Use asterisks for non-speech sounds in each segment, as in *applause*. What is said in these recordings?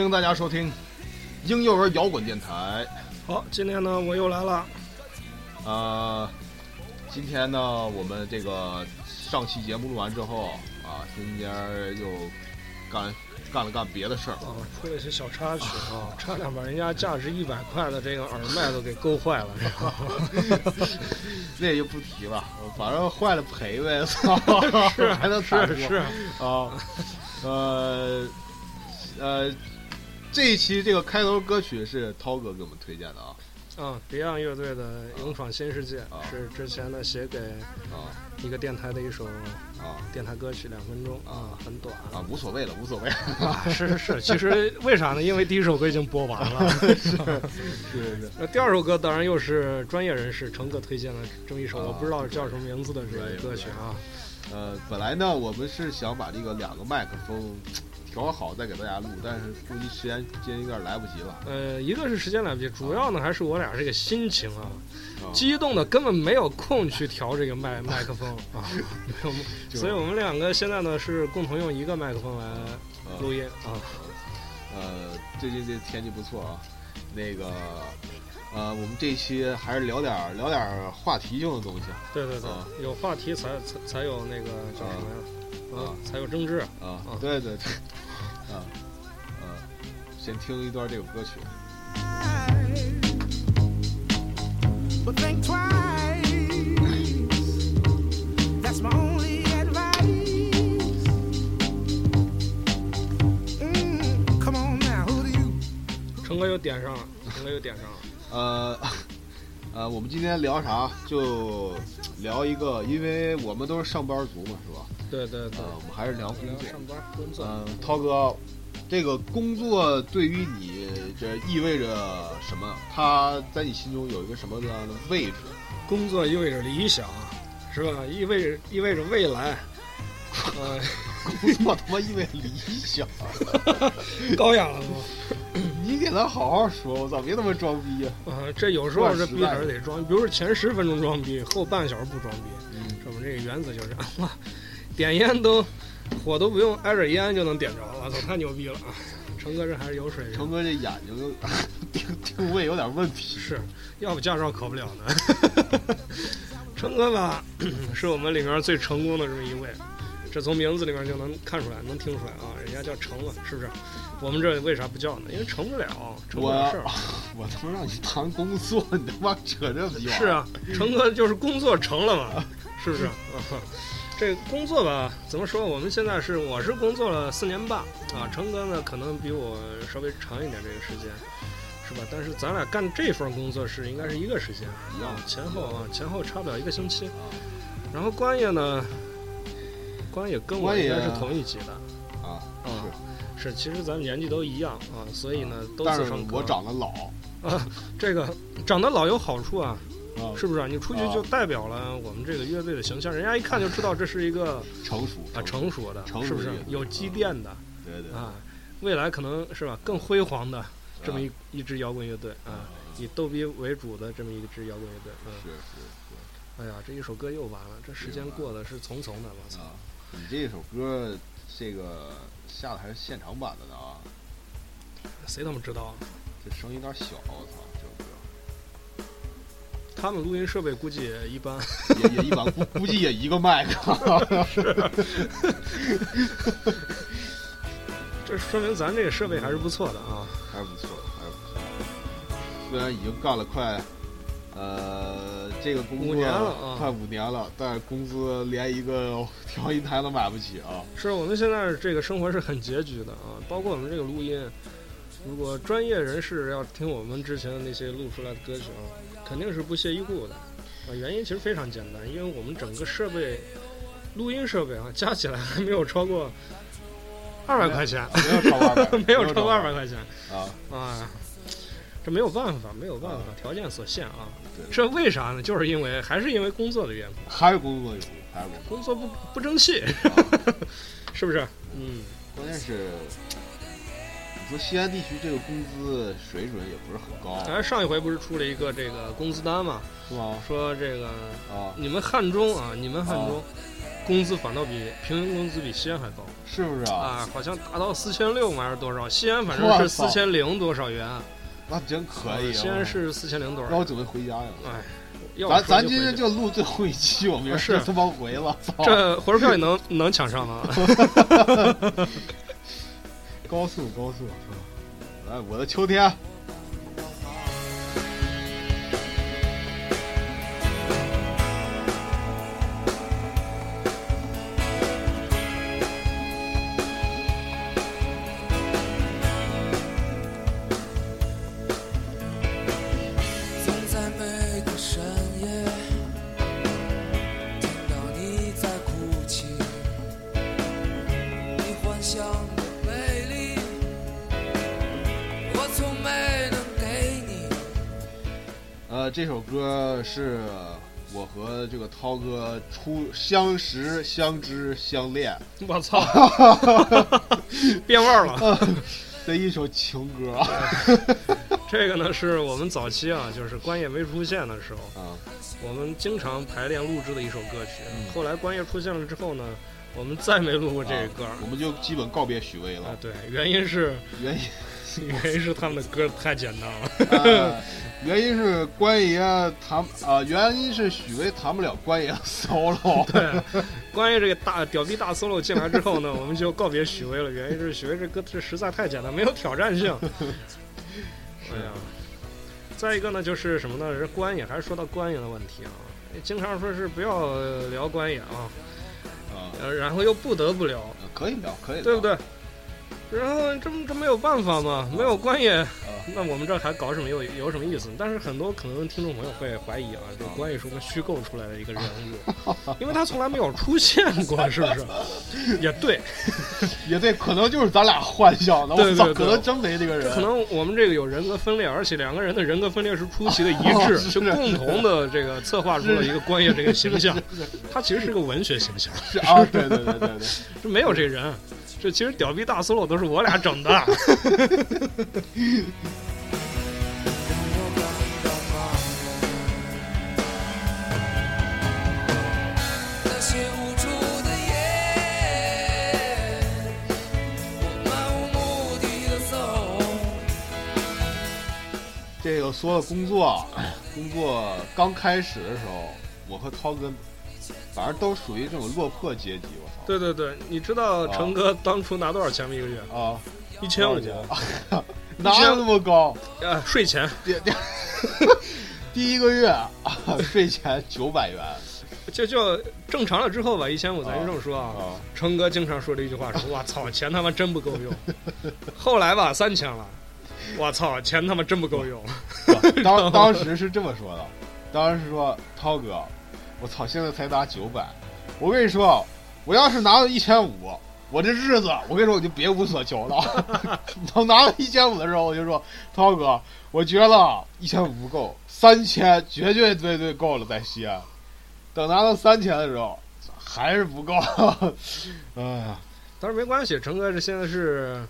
欢迎大家收听婴幼儿摇滚电台。好，今天呢我又来了，呃，今天呢，我们这个上期节目录完之后啊，中间又干干了干别的事儿。啊，出了一些小插曲。啊，*laughs* 差点把人家价值一百块的这个耳麦都给勾坏了，这个 *laughs* 那就不提了，反正坏了赔呗，*laughs* 操，是还能咋说。是是，啊，呃呃，这一期这个开头歌曲是涛哥给我们推荐的啊。啊，Beyond 乐队的《勇闯新世界啊》是之前呢写给啊一个电台的一首啊。电台歌曲，两分钟啊，很短。啊，无所谓了，无所谓，啊，是是是，其实为啥呢？因为第一首歌已经播完了。*laughs* 是是是。那第二首歌当然又是专业人士成哥推荐的这么一首，啊。我不知道叫什么名字的这个歌曲啊。呃，本来呢，我们是想把这个两个麦克风调好再给大家录，但是估计时间今天有点来不及了。呃，一个是时间来不及，主要呢还是我俩这个心情啊，啊激动的根本没有空去调这个麦麦克风啊，没有，所以我们两个现在呢是共同用一个麦克风来呃录音啊。呃，最近这天气不错啊，那个呃，我们这一期还是聊点聊点话题性的东西对对对啊，有话题才才才有那个叫什么呀？啊啊，才有争执。啊啊，对对对，啊啊，先听一段这首歌曲。But think twice. That's my only advice. Mm, come on now, who do you? 成哥又点上了，成哥又点上了。呃，呃，我们今天聊啥？就聊一个，因为我们都是上班族嘛，是吧？对对对呃，，我们还是聊工作。上班工作。嗯，涛哥，这个工作对于你这意味着什么？它在你心中有一个什么样的位置？工作意味着理想，是吧？意味着意味着未来。呃，*laughs* 工作他妈意味着理想，*laughs* 高雅了吗。*coughs* 你给他好好说，我操，别他妈装逼啊！啊，这有时候这逼还是得装，比如说前十分钟装逼，后半小时不装逼。嗯，我们这个原则就是，哇，点烟都火都不用挨着烟就能点着，我操，太牛逼了啊！成哥这还是有水平，成哥这眼睛定定位有点问题。是要不驾照考不了呢。*laughs* 成哥吧，*coughs* 是我们里面最成功的这么一位，这从名字里面就能看出来，能听出来啊，人家叫成了，是不是？我们这为啥不叫呢？因为成不了，成不了事儿。我他妈让你谈工作，你他妈扯这逼是，啊，成哥就是工作成了嘛，是不是？啊，这工作吧，怎么说？我们现在是我是工作了四年半啊，成哥呢可能比我稍微长一点这个时间，是吧？但是咱俩干这份工作是应该是一个时间，一样啊，前后啊，前后差不了一个星期。然后关爷呢，关也跟我应该是同一级的。啊，啊，是，其实咱们年纪都一样啊，所以呢都但是我长得老。啊，这个长得老有好处啊。啊，是不是啊？你出去就代表了我们这个乐队的形象，人家一看就知道这是一个成熟啊成熟。的，是不是？有积淀的。对对啊？未来可能是吧更辉煌的这么一一支摇滚乐队啊，以逗逼为主的这么一支摇滚乐队。嗯，是是哎呀，这一首歌又完了，这时间过得是匆匆的，我操！你这首歌这个下的还是现场版的呢啊，谁他妈知道啊？这声音有点小，我操，这首歌他们录音设备估计也一般。也也一般，估估计也一个麦克。*laughs* 这说明咱这个设备还是不错的啊。还是不错的，还是不错的。虽然已经干了快，呃，这个工作五年了啊快五年了，但工资连一个调音台都买不起啊。是我们现在这个生活是很拮据的啊，包括我们这个录音，如果专业人士要听我们之前的那些录出来的歌曲啊，肯定是不屑一顾的啊。原因其实非常简单，因为我们整个设备，录音设备啊，加起来还没有超过二百块钱，没有超过二百，*laughs* 没有超过二百块钱啊。啊。这没有办法，没有办法，条件所限啊。对。这为啥呢？就是因为还是因为工作的缘故，还是工作有，还是工工作不不争气，啊。*laughs* 是不是？嗯，关键是，你说西安地区这个工资水准也不是很高，咱上一回不是出了一个这个工资单嘛，是吗？说这个啊，你们汉中啊，你们汉中工资反倒比平均工资比西安还高是不是啊？啊，好像达到四千六嘛还是多少？西安反正是四千零多少元，那真可以啊！西安是四千零多少元？让我准备回家呀。哎，咱咱今天就录最后一期，我们是就他妈回了，*laughs* 这火车票也能能抢上 *laughs* 吗？高速高速，来我的秋天。这首歌是我和这个涛哥初相识、相知、相恋我操，*laughs* 变味儿了。的一首情歌 *laughs* 这个呢是我们早期啊，就是关爷没出现的时候，啊。我们经常排练录制的一首歌曲。嗯后来关爷出现了之后呢，我们再没录过这个歌啊。我们就基本告别许巍了啊了，。对，原因是原因 *laughs* 原因是他们的歌太简单了。呃原因是关爷谈啊、原因是许巍谈不了关爷的 solo。对，关于这个大屌逼大 solo 进来之后呢，我们就告别许巍了。原因是许巍这歌这实在太简单，没有挑战性。*laughs* 哎呀，再一个呢，就是什么呢？是关爷，还是说到关爷的问题啊？经常说是不要聊关爷啊，啊、呃，然后又不得不聊，可以聊，可以聊，对不？对？然后这这没有办法嘛，没有关野，啊、那我们这还搞什么有有什么意思？但是很多可能听众朋友会怀疑啊，这个关野是我们虚构出来的一个人物，*laughs* 因为他从来没有出现过，是不是？*laughs* 也对，*laughs* 也对，可能就是咱俩幻想的，对对对可能真没这个人。可能我们这个有人格分裂，而且两个人的人格分裂是出奇的一致，是就共同的这个策划出了一个关爷这个形象。他其实是个文学形象，是啊，对对对对对，这没有这人。这其实屌逼大 solo 都是我俩整的，让我感到茫然。那些无助的夜，我漫无目的的走。这个说了工作，工作刚开始的时候，我和涛哥，反正都属于这种落魄阶级，吧。对对对，你知道成哥当初拿多少钱吗？一个月？啊，一千五，*laughs* 哪有那么高？呃，税前 *laughs* 第一个月啊，税前九百元。就就正常了之后吧，一千五，咱就这么说啊。啊，成哥经常说这一句话说：“ *laughs* 我操，钱他妈真不够用。”后来吧，三千了，我操，钱他妈真不够用。当当时是这么说的，当时说涛哥，我操，现在才拿九百，我跟你说，我要是拿到一千五，我这日子，我跟你说，我就别无所求了。*laughs* 等拿到一千五的时候，我就说，涛哥，我觉得一千五不够，三千绝绝对对够了，在西安。等拿到三千的时候，还是不够。*laughs* 哎呀，但是没关系，成哥这现在是，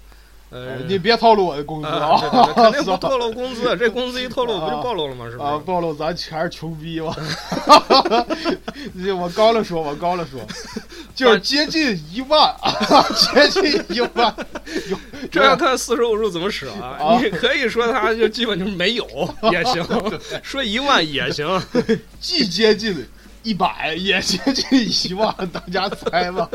呃，你别透露我的工资啊，肯定不 *laughs* 操透露工资，这工资一透露不就暴露了吗？是吧啊，暴露咱全是穷逼嘛！*laughs* 我高了说，我高了说，*laughs* 就是接近一万，接近一万。这要看四舍五入怎么使啊！啊你可以说他就基本就是没有也行，说一万也行。既接近一百，也接近一万，大家猜吧。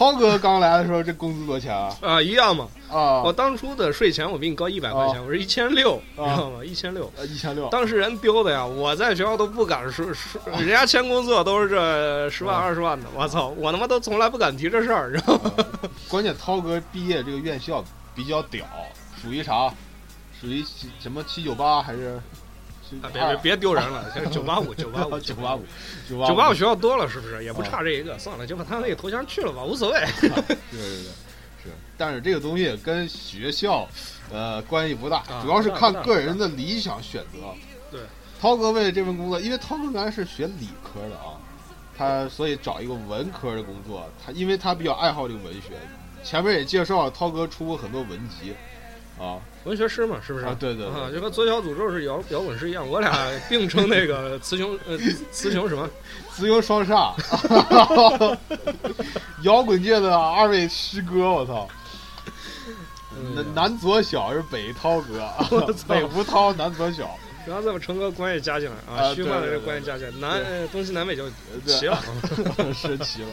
涛哥刚来的时候，这工资多少钱啊？啊，一样嘛。啊，我当初的税前我比你高一百块钱，啊我是一千六，知啊道吗？一千六。呃一千六。当时人丢的呀，我在学校都不敢说说，人家签工作都是这十万啊二十万的，我操，我他妈都从来不敢提这事儿，知道吗？*laughs* 关键涛哥毕业这个院校比较屌，属于啥？属于什么七九八还是？啊，别别别丢人了，现在九八五九八五九八五，九九八五学校多了，是不是？也不差这一个，算了，就把他那个头衔去了吧，无所谓。对对对 *laughs* 是，但是这个东西跟学校呃关系不大，啊主要是看个人的理想选择。对，涛哥为了这份工作，因为涛哥原来是学理科的啊，他所以找一个文科的工作，他因为他比较爱好这个文学，前面也介绍了，涛哥出过很多文集，啊，文学诗嘛，是不是？啊对对对啊，就和左小诅咒是摇摇滚师一样，我俩 *laughs* 并称那个雌雄呃雌雄什么？雌雄双煞，*laughs* 摇滚界的二位师哥，我操！嗯南南左小是北涛哥 *laughs* 北吴涛，南左小，然后再把成哥关系加进来啊，啊虚幻的这关系加进来，南呃东西南北就对齐了。是齐了。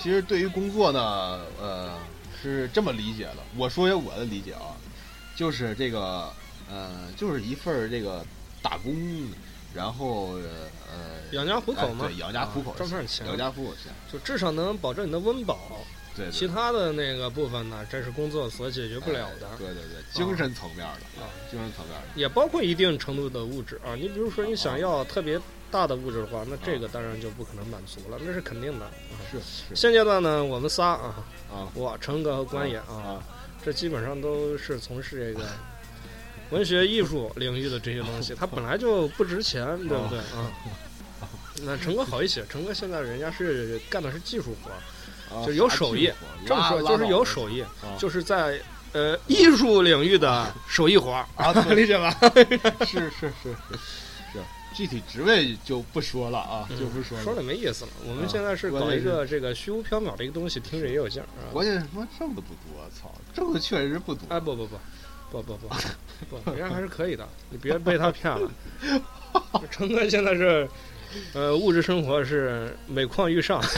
其实对于工作呢，呃，是这么理解的。我说一下我的理解啊，就是这个，呃，就是一份儿这个打工，然后呃，养家糊口嘛，哎对，养家糊口啊，赚份钱，养家糊口钱，就至少能保证你的温饱。对，其他的那个部分呢，这是工作所解决不了的。哎，对对对，精神层面的啊，精神层面的，也包括一定程度的物质啊。你比如说，你想要特别大的物质的话，那这个当然就不可能满足了，那是肯定的。啊。是是。现阶段呢，我们仨啊，啊。我成哥和关爷啊，啊，这基本上都是从事这个文学艺术领域的这些东西，*laughs* 它本来就不值钱，对不对？啊？那成哥好一些，成哥现在人家是干的是技术活就是有手艺这么说就是有，手艺，就是在呃艺术领域的手艺活儿，*laughs* 理解吧？是是是是是，具体职位就不说了啊，就不说了。说了没意思了。我们啊现在是搞一个这个虚无缥缈的一个东西，听着也有劲儿啊。关键是他妈挣的不多，操，挣的确实不多。哎，不不不，不不不不，人家还是可以的，你别被他骗了。*laughs* 成哥现在是，呃，物质生活是每况愈上，*laughs*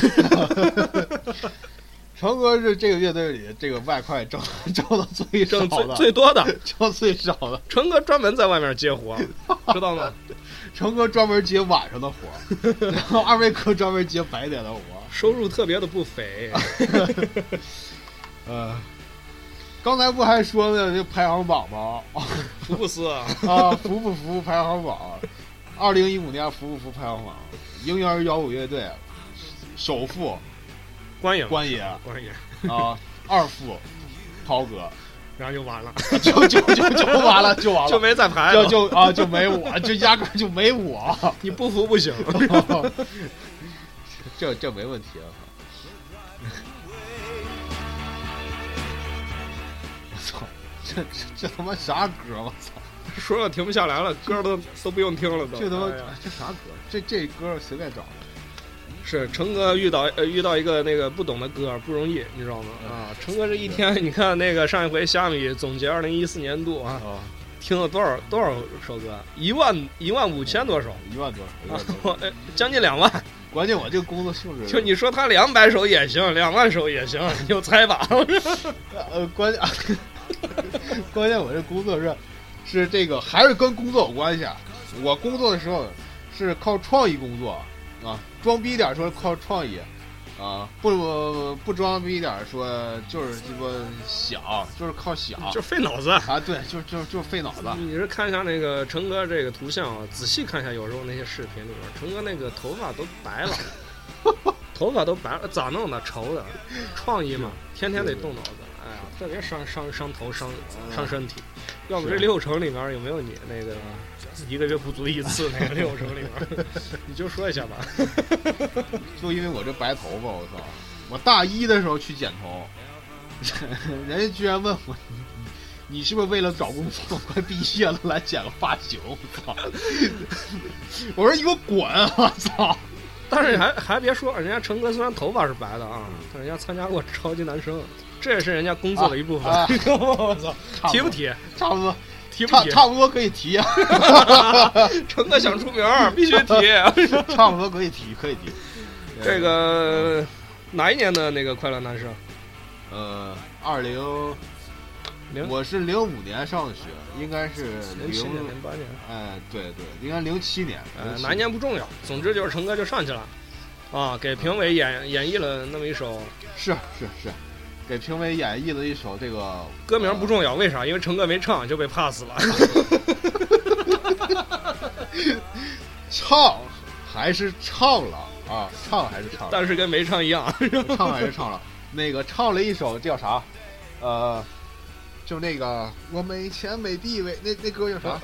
成哥是这个乐队里这个外快挣挣的最少的，最多的。挣最少的。成哥专门在外面接活，知道吗？*laughs* 成哥专门接晚上的活，然后二位哥专门接白天的活。收入特别的不菲。*laughs* 呃，刚才不还说呢，这排行榜吗？福布斯啊，啊，服不服排行榜？二零一五年服不服排行榜？婴幼儿摇滚乐队首富关爷关爷关爷，啊，二副涛哥，然后就完了，就就就就完了，就完了，就没再排就了。就啊就没我，就压根就没我，你不服不行。*laughs* 这这没问题啊！我操，这这这他妈啥歌？我操，说了停不下来了，歌都都不用听了都。这他妈哎这啥歌？这这歌随便找的。是成哥遇到呃遇到一个那个不懂的歌不容易，你知道吗？啊，成哥这一天，你看那个上一回虾米总结二零一四年度啊，啊，听了多少多少首歌？一万一万五千多首，一万多，首啊。我呃将近两万。关键我这个工作性质，就你说他两百首也行，两万首也行，你就猜吧。*laughs* 呃，关键 *laughs* 关键我这工作是是这个还是跟工作有关系啊。我工作的时候是靠创意工作啊，装逼点说靠创意啊，不不装逼点说就是鸡巴想，就是靠想 *laughs* 就费脑子。啊，对，就就就费脑子。你是看一下那个成哥这个图像啊，仔细看一下，有时候那些视频里边，成哥那个头发都白了，*laughs* 头发都白了，咋弄的？愁的，创意嘛，*laughs* 天天得动脑子，特别伤伤伤头伤伤身体。要不这是六成里面有没有你那个一个月不足一次那个六成里面？*laughs* 你就说一下吧。*laughs* 就因为我这白头发，我操！我大一的时候去剪头，*laughs* 人家居然问我，你你是不是为了找工作快毕业了来剪个发型？我操！我说你给我滚！我操！但是还还别说，人家成哥虽然头发是白的啊，但人家参加过超级男声，这也是人家工作的一部分。啊我操，*laughs* 提不提？差不多，提不提？差差不多可以提，*laughs* 成哥想出名儿，*laughs* 必须提。差不多可以提，可以提。这个哪一年的那个快乐男生？呃，二零，零我是零五年上的学，应该是零七年、零，八年，哎，对对，应该零七年。呃，哪一年不重要，总之就是成哥就上去了，啊，给评委演演绎了那么一首是是是，给评委演绎了一首这个歌名不重要，为啥？因为成哥没唱就被 pass 了。*laughs* 唱还是唱了啊，唱还是唱了，但是跟没唱一样。唱还是唱了。那个唱了一首叫啥？呃，就那个我没钱没地位，那那歌叫啥？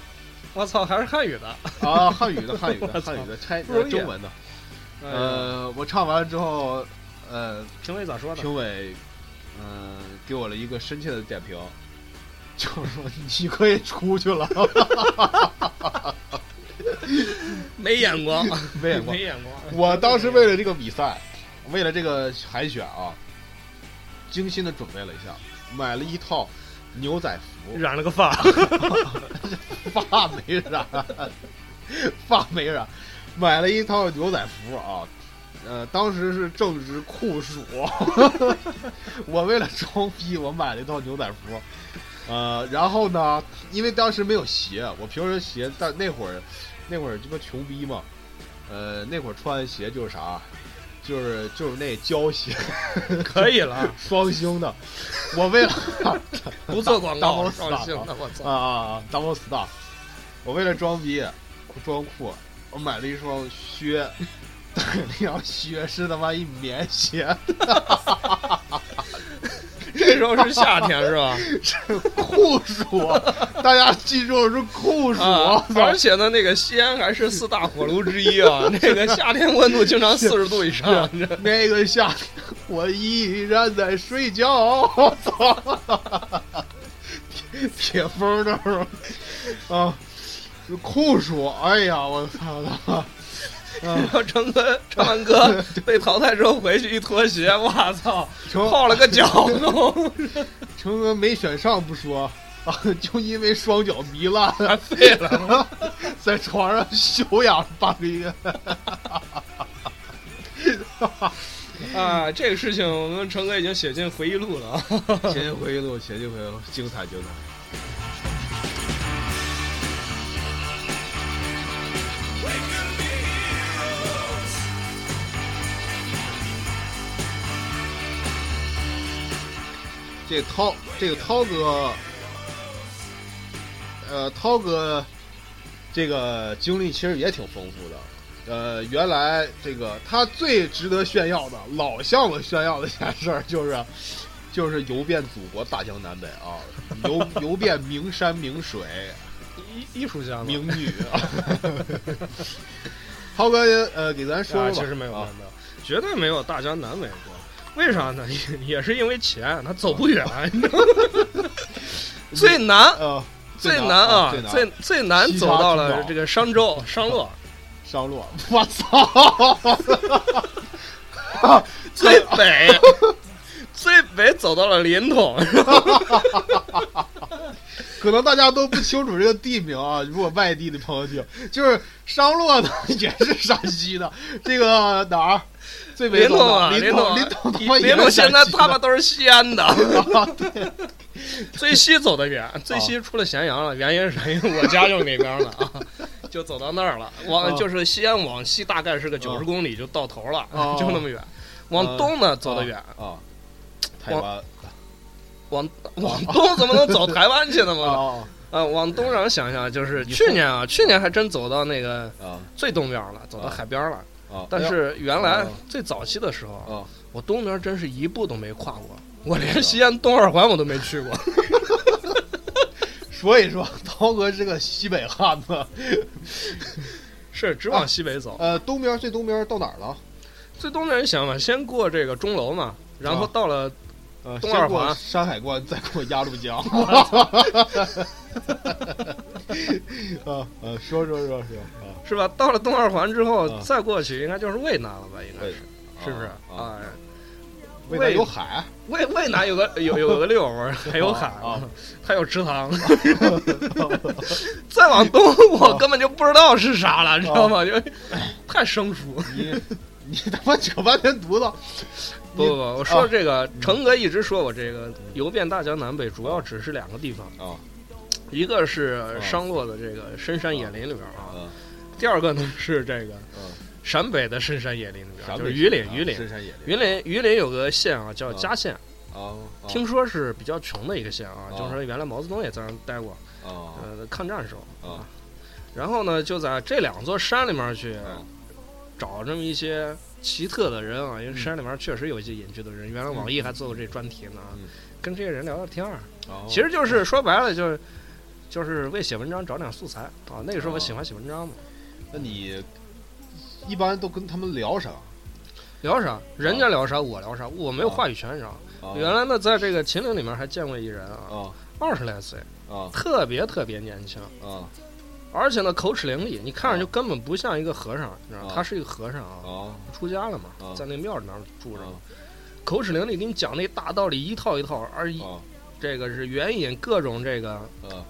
我操，还是汉语的。啊，汉语的，汉语的，汉语的，拆中文的。呃，呃，我唱完了之后，呃，评委咋说的？评委，嗯、给我了一个深切的点评，就是说你可以出去了，没眼光，*laughs* 没眼光没。眼光。我当时为了这个比赛，为了这个海选啊，精心的准备了一下，买了一套牛仔服，染了个发，*laughs* 发没染，发没染，买了一套牛仔服啊。呃，当时是正值酷暑，*laughs* 我为了装逼，我买了一套牛仔服。呃，然后呢，因为当时没有鞋，我平时鞋，但那会儿，那会儿鸡巴穷逼嘛，呃，那会儿穿的鞋就是啥，就是就是那胶鞋，*laughs* 可以了，双星的。我为了 *laughs* 不做广告双星的，我啊操！啊啊，double star！我为了装逼，装酷，我买了一双靴，但是那双靴是他妈一棉鞋，*laughs* 这时候是夏天是吧？是酷暑，大家记住是酷暑，而且呢，那个西安还是四大火炉之一啊，*laughs* 那个夏天温度经常四十度以上。那个夏天我依然在睡觉，我操！铁铁风那儿啊，酷暑，哎呀，我操他！*laughs* 然后成哥唱完歌 *laughs* 被淘汰之后回去一脱鞋，我操，成泡了个脚 *laughs* 都，成哥没选上不说啊，就因为双脚糜烂，还废了。在床上休养半个月。啊，这个事情我们成哥已经写进回忆录了啊。前进回忆录，写进回忆录，精彩精彩。这涛，这个涛哥，呃，涛哥，这个经历其实也挺丰富的。呃，原来这个他最值得炫耀的，老向我炫耀的一件事儿就是，就是游遍祖国大江南北啊，游 *laughs* 游遍名山名水艺艺术家嘛，名女。*laughs* 涛哥，呃，给咱说说啊，其实没有没有啊，没有，绝对没有大江南北过。为啥呢？*laughs* 也也是因为钱，他走不远？*laughs* 最难，呃，最难难啊最，难最最难走到了这个商州商洛，商洛，我操！*laughs* 最北，最北走到了临潼，可能大家都不清楚这个地名啊，如果外地的朋友听，就是商洛呢也是山西的，这个哪儿？最北走临潼啊，临临潼，临潼他妈也临潼是现在他妈都是西安的，啊，*laughs* 对，最西走的远，最西出了咸阳了，原因是因为我家就是那边的啊，*laughs* 就走到那儿了。往啊就是西安往西大概是个九十公里就到头了，哦。*laughs* 就那么远。往东呢走得远，啊，台湾。往往东怎么能走台湾去呢嘛？啊啊，往东让我想想，就是去年啊，去年还真走到那个啊最东边了，走到啊海边了。啊！但是原来啊最早期的时候，啊，我东边真是一步都没跨过，我连西安东二环我都没去过。*laughs* 所以说涛哥是个西北汉子。是只往西北走，呃，东边最东边到哪儿了？最东边你想嘛，先过这个钟楼嘛，然后啊到了呃，先过东二环山海关，再过鸭绿江。*laughs* *laughs* *laughs* 啊呃，说说说说啊，是吧？到了东二环之后啊再过去，应该就是渭南了吧？应该是，是不是？啊，啊，渭南有海，渭渭南有个有有个六儿，还有海啊，*laughs* 还有池塘。*laughs* 再往东，我根本就不知道是啥了，知道吗？就太生疏。你你他妈扯半天犊子。不不不，我说啊这个，成哥一直说我这个游遍大江南北，主要只是两个地方，啊一个是商洛的这个深山野林里边啊，啊第二个呢是这个啊！陕北的深山野林里边，就是榆林啊榆林。榆林榆林有个县啊叫啊嘉县，听说是比较穷的一个县啊，啊就是说原来毛泽东也在那待过，啊呃，抗战时候啊。然后呢，就在这两座山里面去啊找这么一些奇特的人啊，因为嗯。山里面确实有一些隐居的人，原来网易还做过这专题呢跟这些人聊聊天儿，哦。其实就是说白了就是就是为写文章找点素材啊。那个时候我喜欢写文章嘛，那你一般都跟他们聊啥？聊啥？人家聊啥我聊啥，我没有话语权，你知道原来呢，在这个秦岭里面还见过一人啊，啊二十来岁，啊。特别特别年轻，啊。而且呢口齿伶俐，你看着就根本不像一个和尚，你知道？他是一个和尚啊，啊。出家了嘛啊，在那庙里面住着啊，口齿伶俐，给你讲那大道理一套一套，而一啊。这个是援引各种这个啊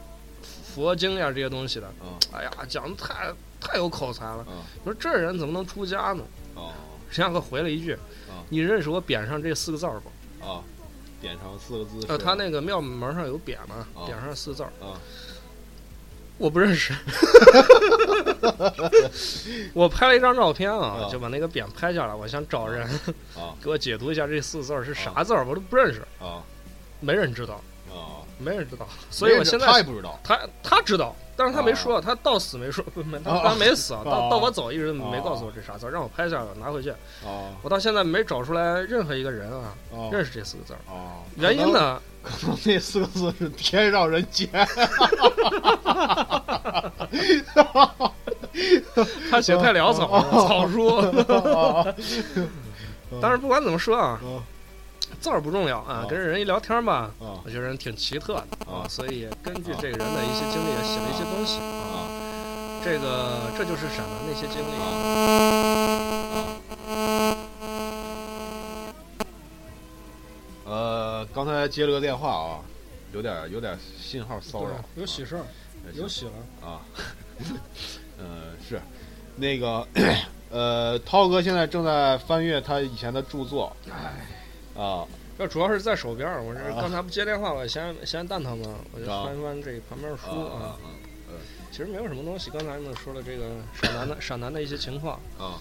佛经呀这些东西的，啊哎呀，讲的太太有口才了。啊你说这人怎么能出家呢？啊沈阳哥回了一句啊：“你认识我匾上这四个字儿不？”啊！匾上四个字是。呃，他那个庙门上有匾嘛，啊匾上四个字儿，啊我不认识。*laughs* 我拍了一张照片啊啊，就把那个匾拍下来，我想找人啊 *laughs* 给我解读一下这四个字儿是啥字儿，我都不认识，啊没人知道，啊！没人知道。所以我现在他也不知道他他知道，但是他没说，他到死没说，他没死啊，*laughs* 到啊到我走一直没告诉我这啥字儿，让我拍下来拿回去。啊我到现在没找出来任何一个人啊啊认识这四个字儿。啊！原因呢？可能那四个字是天上人间。*laughs* 他写太潦草了，*laughs* 草书。啊但是不管怎么说啊，啊字儿不重要啊啊，跟人一聊天嘛，啊我觉得人挺奇特的啊啊，所以根据这个人的一些经历也写了一些东西啊。啊这个这就是什么那些经历啊。呃，刚才接了个电话啊，有点有点信号骚扰，有喜事儿，有喜了。啊，嗯 *laughs* 是，那个 *clears throat* 呃，涛哥现在正在翻阅他以前的著作，哎，啊。这主要是在手边儿，我这啊。刚才不接电话，我先先蛋疼嘛，我就啊。翻翻这旁边书啊。啊其实没有什么东西，刚才们说了这个陕南的陕 *laughs* 南的一些情况。啊。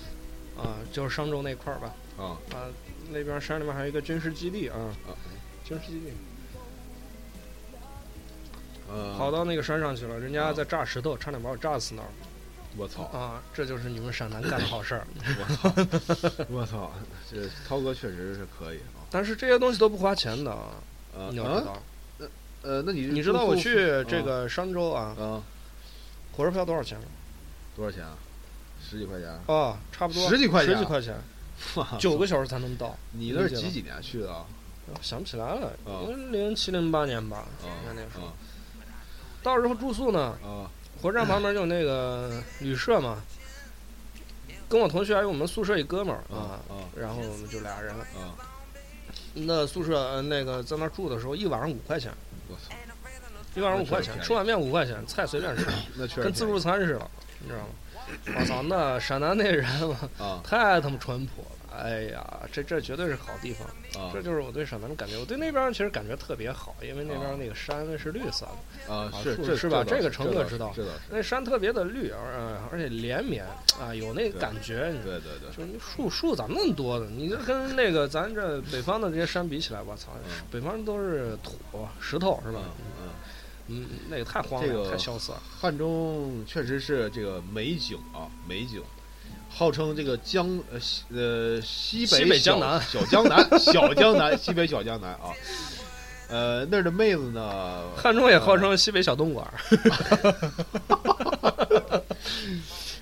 啊，就是商州那块儿吧，啊。啊，那边山里面还有一个军事基地啊，啊军事基地。呃，跑到那个山上去了，人家在炸石头，差点把我炸死那儿。我操，啊！这就是你们陕南干的好事儿。*laughs* 我操，*laughs* 我操，这涛哥确实是可以。啊。但是这些东西都不花钱的啊，呃你要知道。呃，那你你知道我去这啊个商州啊，啊火车票多少钱吗？多少钱啊？十几块钱？啊，差不多十几块钱十几块钱，哇九个小时才能到。你那是几几年去的啊？想不起来了，零七零八年吧，啊应该那时候。啊到时候住宿呢，啊火车站旁边就有那个 *clears throat* 旅社嘛，跟我同学还有我们宿舍一哥们儿啊，啊然后我们就俩人。啊！那宿舍呃那个在那儿住的时候，一晚上五块钱，我操，一晚上五块钱吃碗面五块钱，菜随便吃，*clears throat* 那确实跟自助餐似的，你知道吗？我操，那陕南那人太他妈淳朴了。哎呀，这这绝对是好地方，啊这就是我对陕南的感觉。我对那边其实感觉特别好，因为那边那个山是绿色的，啊！啊是是是吧这个成哥知道那山特别的绿，而呃而且连绵啊，有那个感觉。你对对对，就是那树树咋那么多呢？你这跟那个咱这北方的这些山比起来，我操，嗯北方都是土石头是吧？嗯嗯，那个太荒凉，这个太萧瑟汉中确实是这个美景啊，美景。号称这个江呃西呃西北西北小江南。小江南小江南西北小江南啊，呃那儿的妹子呢，汉中也号称西北小东莞，*laughs*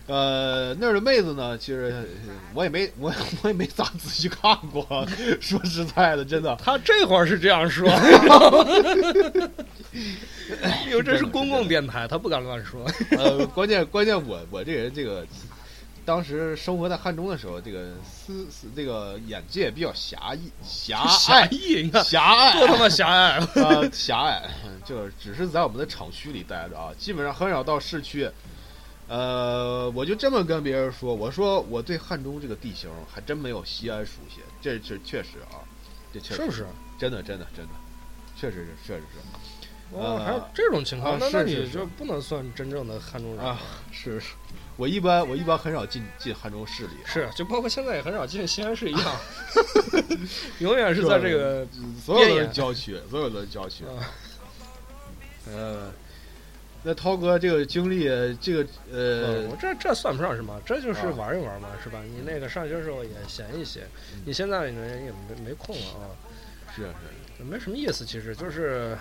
呃那儿的妹子呢，其实呃我也没我我也没咋仔细看过，*laughs* 说实在的，真的。他这会儿是这样说，*laughs* 因为这是公共电台，他不敢乱说。呃，关键关键我我这人这个，当时生活在汉中的时候，这个思思这个眼界比较狭义狭狭隘义，你 *laughs* 看狭隘多他妈狭隘！*laughs* 啊狭隘，就是只是在我们的厂区里待着啊，基本上很少到市区。呃，我就这么跟别人说，我说我对汉中这个地形还真没有西安熟悉，这这确实啊，这确实是 *laughs* 不是？真的真的真的，确实是确实是。哦，呃还有这种情况，啊那那你是是是就不能算真正的汉中人啊是，是我一般我一般很少进进汉中市里、啊，是，就包括现在也很少进西安市一样，*laughs* 永远是在这个所有的郊区，所有的郊区。啊。呃，那涛哥这个经历，这个呃嗯我，这这算不上什么，这就是啊。玩一玩嘛，是吧？你那个上学时候也闲一些，你现在呢也没没空了啊，是是。没什么意思，其实就是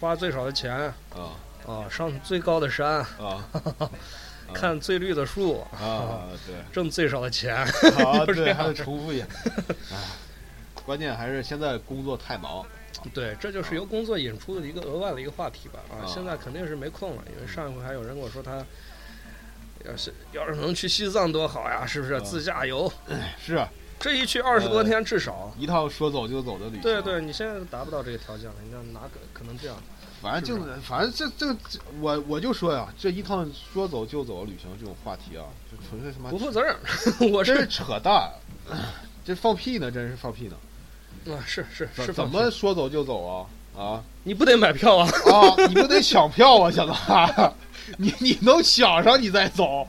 花最少的钱啊。啊，上最高的山，啊 *laughs* 看最绿的树，啊，对。挣最少的钱。啊，*laughs* 对，还得重复一下。*laughs* 哎，关键还是现在工作太忙。对，这就是由工作引出的一个额外的一个话题吧。啊，啊现在肯定是没空了，因为上一回还有人跟我说他。要是要是能去西藏多好呀，是不是？啊自驾游，是啊这一去二十多天至少。一趟说走就走的旅行。对对，你现在达不到这个条件了，你看哪个可能这样？反正就是反正这这这，我我就说呀，这一趟说走就走旅行这种话题啊，就纯粹他妈不负责任。*laughs* 我是真是扯淡，*clears throat* 这放屁呢，真是放屁呢。啊，是是是怎，么说走就走啊？啊你不得买票啊？啊！你不得抢票啊，小子！*laughs* 你你能抢上你再走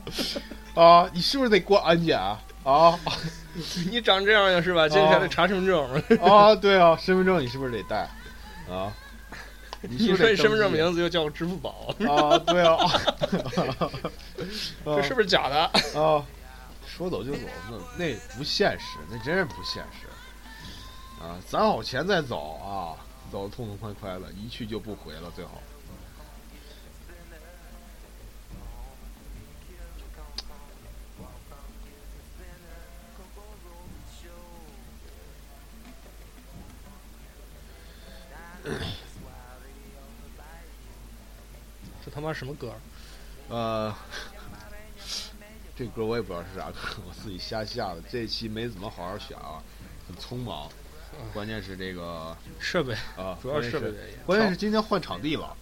啊？你是不是得过安检啊？啊 *laughs* 你长这样呀是吧？今天还得查身份证，啊！对啊，身份证你是不是得带啊？你不是说你身份证名字又叫支付宝，啊？对啊，*laughs* 这是不是假的？啊？说走就走，那那不现实，那真是不现实啊！攒好钱再走啊，走的痛痛快快的，一去就不回了，最好。*clears throat* 这他妈什么歌？呃，这歌我也不知道是啥歌，我自己瞎下的。这期没怎么好好选啊，很匆忙。关键是这个设备，啊，主要设备原因。关键是今天换场地了，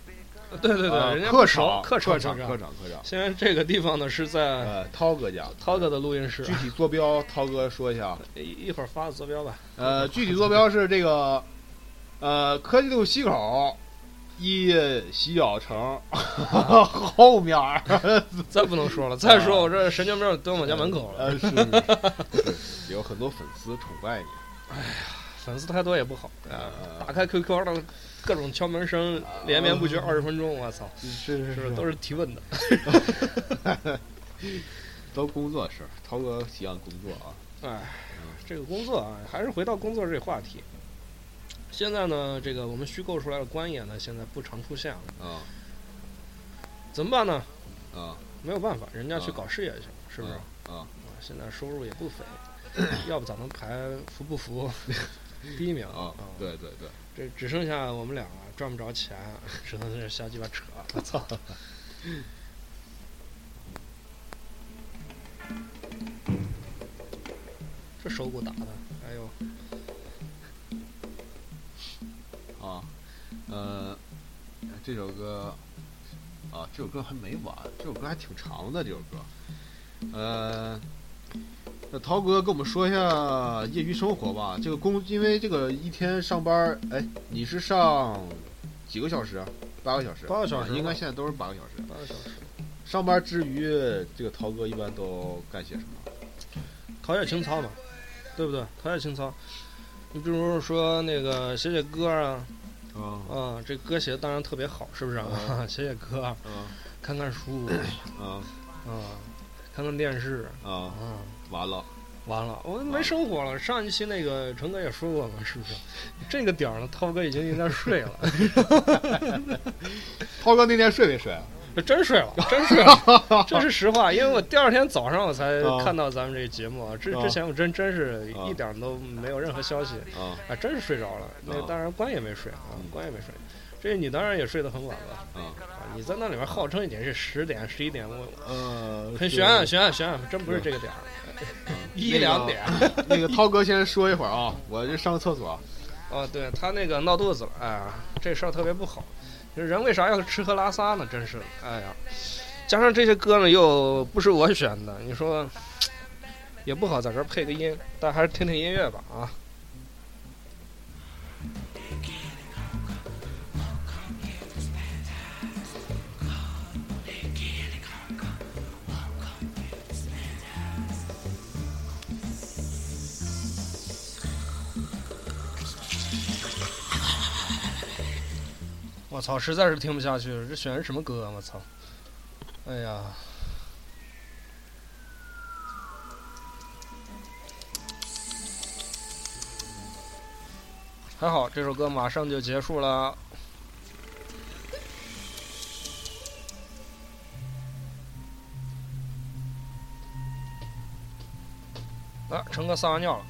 对对对，啊人家客不熟场，客客场场客场客场。现在这个地方呢是在呃，涛哥家，涛哥的录音室具，体坐标，涛哥说一下。一一会儿发个坐标吧。呃，具体坐标是这个，呃，科技路西口一洗脚城 *laughs* 后面儿。*laughs* 再不能说了，*laughs* 再说我这神经病蹲我家门口了，呃，是是是，有很多粉丝崇拜你。哎呀粉丝太多也不好。呃打开 QQ 的各种敲门声连绵不绝二十分钟，我操，是是是都是提问的。都工作事儿，涛哥喜欢工作啊。哎，这个工作啊，还是回到工作这个话题。现在呢，这个我们虚构出来的官爷呢，现在不常出现了，啊怎么办呢？啊没有办法，人家去啊搞事业去了，是不是？啊！现在收入也不菲，*coughs* 要不咋能排服不服第 *laughs* 一名啊，对对对，这只剩下我们俩了，赚不着钱，只能在这瞎鸡巴扯。*laughs* 我操！这手鼓打的，哎呦，啊，呃，这首歌啊，这首歌还没完，这首歌还挺长的，这首歌。呃，那涛哥跟我们说一下业余生活吧。这个工，因为这个一天上班，哎，你是上几个小时啊？八个小时？八个小时啊应该现在都是八个小时。八个小时。上班之余，这个涛哥一般都干些什么？陶冶情操嘛，对不对？陶冶情操。你比如说那个写写歌啊，啊啊，这歌写的当然特别好，是不是啊？*laughs* 写写歌，啊看看书，啊啊，看看电视，啊！啊，完了，完了，我没生活了。上一期那个成哥也说过嘛，是不是？这个点儿了，涛哥已经应该睡了，*laughs* 涛哥那天睡没睡啊？真睡了，真睡了，*laughs* 这是实话。因为我第二天早上我才啊看到咱们这个节目啊，之啊之前我真真是啊一点都没有任何消息，啊啊，真是睡着了。那啊当然关也没睡啊嗯，关也没睡。这你当然也睡得很晚了啊啊！你在那里面号称已经是十点、十一点，我呃，很悬啊悬啊悬啊，真不是这个点儿，一两点。那个涛哥先说一会儿啊，我这上个厕所。哦，对他那个闹肚子了，哎，这事儿特别不好。人为啥要吃喝拉撒呢？真是的，哎呀，加上这些歌呢又不是我选的，你说 *tsk* 也不好在这配个音，但还是听听音乐吧啊。我操，实在是听不下去了，这选的什么歌？我操！哎呀，还好这首歌马上就结束了。啊，陈哥撒完尿了。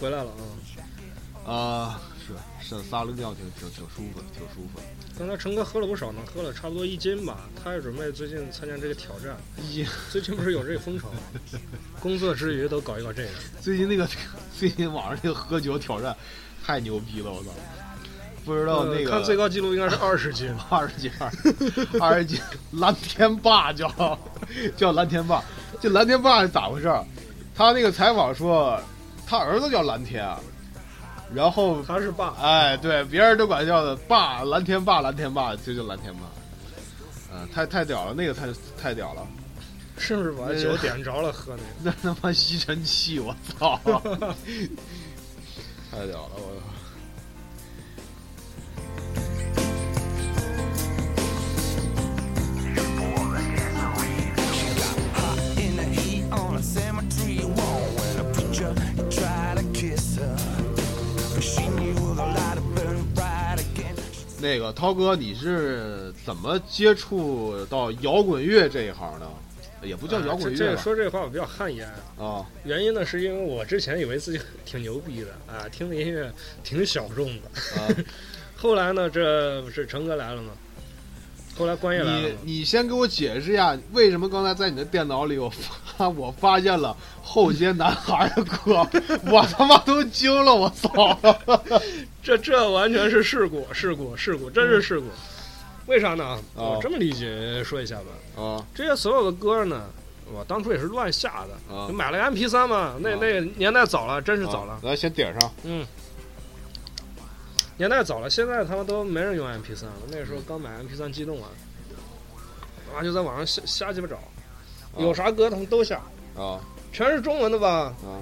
回来了啊！啊，是是撒了个尿，挺挺挺舒服，挺舒服。刚才成哥喝了不少呢，喝了差不多一斤吧。他也准备最近参加这个挑战。一最近不是有这个风潮吗，*laughs* 工作之余都搞一搞这个。最近那个最近网上那个喝酒挑战太牛逼了，我操！不知道那个呃看最高记录应该是 *laughs* 二十斤。二十斤，二十斤，蓝天霸叫叫蓝天霸，这蓝天霸是咋回事儿？他那个采访说，他儿子叫蓝天，然后他是爸，哎，对，别人都管叫的爸蓝天爸蓝天爸，就叫蓝天爸，嗯、太太屌了，那个太太屌了，是不是把酒点着了喝那个？*laughs* 那他妈吸尘器，我操，*laughs* 太屌了，我。in the heat on a cemetery 那个涛哥，你是怎么接触到摇滚乐这一行的？也不叫摇滚乐？说这话我比较汗颜，啊，原因呢是因为我之前以为自己 *laughs* 挺牛逼的啊，听的音乐挺小众的。啊，*laughs* 后来呢，这不是成哥来了吗？后来关爷来了你，你先给我解释一下，为什么刚才在你的电脑里我发 *laughs* 我发现了后街男孩的歌，我他妈都惊了，我操！这这完全是事故，事故，事故，真是事故。为啥呢？哦。我这么理解说一下吧，啊这些所有的歌呢，我当初也是乱下的，啊就买了个 MP 3嘛，那啊那年代早了，真是早了啊，咱先顶上。嗯，年代早了，现在他们都没人用 MP 3了，那时候刚买 MP 3激动啊，啊就在网上瞎瞎鸡巴找，有啥歌他们都下，啊全是中文的吧，啊，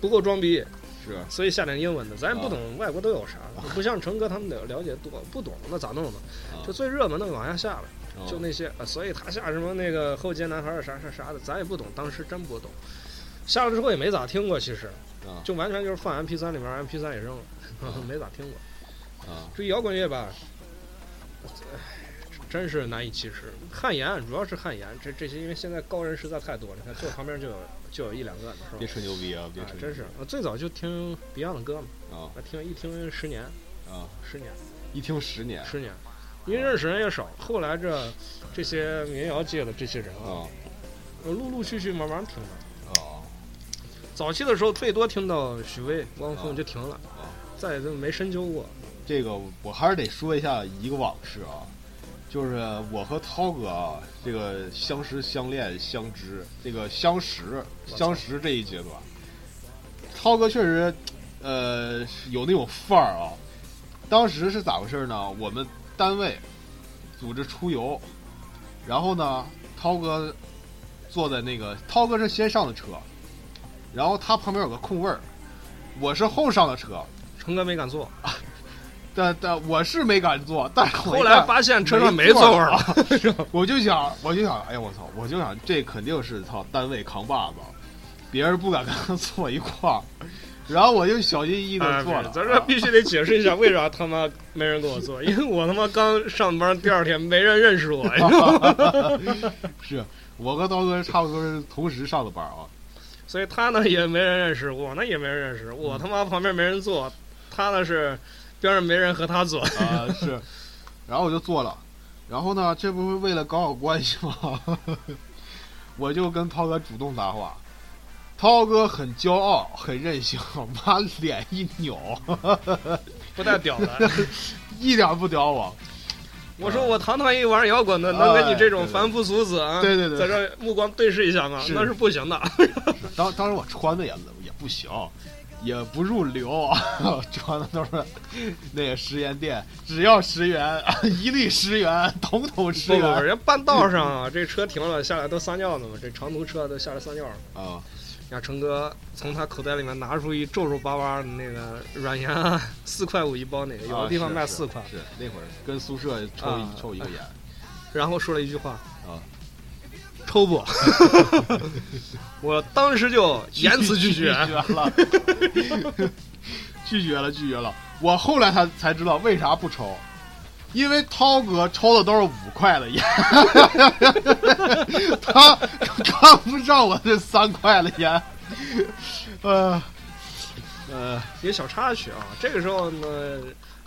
不够装逼，是。所以下点英文的，咱也不啊。懂外国都有啥，不像成哥他们了了解多，不懂那咋弄呢？啊。就最热门的往下下了。啊就那些，呃所以他下什么那个后街男孩儿啥啥啥的，咱也不懂，当时真不懂。下了之后也没咋听过，其实。啊。就完全就是放 MP 三里面，MP 三也扔了，*laughs* 没咋听过。啊。至于摇滚乐吧，唉真是难以启齿。汗颜主要是汗颜，这这些因为现在高人实在太多了，你看坐旁边就有就有一两个呢，是别？吹牛逼啊，别啊吹，真是，我最早就听 Beyond 的歌嘛，啊。我听一听十年，啊，十年，一听十年。十年，因为认识人也少，后来这这些民谣界的这些人啊，陆陆续续慢慢听的。啊。早期的时候最多听到许巍、汪峰就停了啊，再就没深究过。这个我还是得说一下一个往事啊，就是我和涛哥啊，这个相识、相恋、相知，这个相识、相识这一阶段，涛哥确实，呃，有那种范儿啊。当时是咋回事呢？我们单位组织出游，然后呢，涛哥坐在那个，涛哥是先上的车，然后他旁边有个空位儿，我是后上的车。成哥没敢坐，*laughs* 但但我是没敢坐，但是后来发现车上没座位了。*laughs* *laughs* 我就想，我就想，哎呀，我操！我就想，这肯定是操单位扛把子，别人不敢跟他坐一块儿。然后我就小心翼翼的哎，坐了。咱这必须得解释一下，为啥他妈没人跟我坐？因为我他妈刚上班，第二天没人认识我，*laughs* 是我跟刀哥差不多是同时上的班啊。所以他呢也没人认识，我呢也没人认识，我他妈旁边没人坐，他呢是边上没人和他坐。啊、是，然后我就坐了。然后呢，这不是为了搞好关系吗？*laughs* 我就跟涛哥主动搭话，涛哥很骄傲，很任性，*laughs* 把脸一扭，*laughs* 不带屌的。一点不屌我。我说我堂堂一玩摇滚的，能跟你这种凡夫俗子啊，对对对在这目光对视一下吗？是那是不行的。当当时我穿的也也不行，也不入流，*laughs* 装的都是那个十元店，只要十元，*laughs* 一律十元，统统十元人家半道上啊，这车停了下来都撒尿呢嘛，这长途车都下来撒尿了。啊！让成哥从他口袋里面拿出一皱皱巴巴的那个软盐啊，*laughs* 四块五一包那个，有的地方卖四块。是是那会儿跟宿舍抽一、啊抽一个烟然后说了一句话啊，抽不？*laughs* 我当时就严词拒绝。拒绝了，拒绝了，拒绝了。我后来才才知道为啥不抽，因为涛哥抽的都是五块的烟，*laughs* 他看不上我这三块的烟。呃呃，一个小插曲啊，这个时候呢，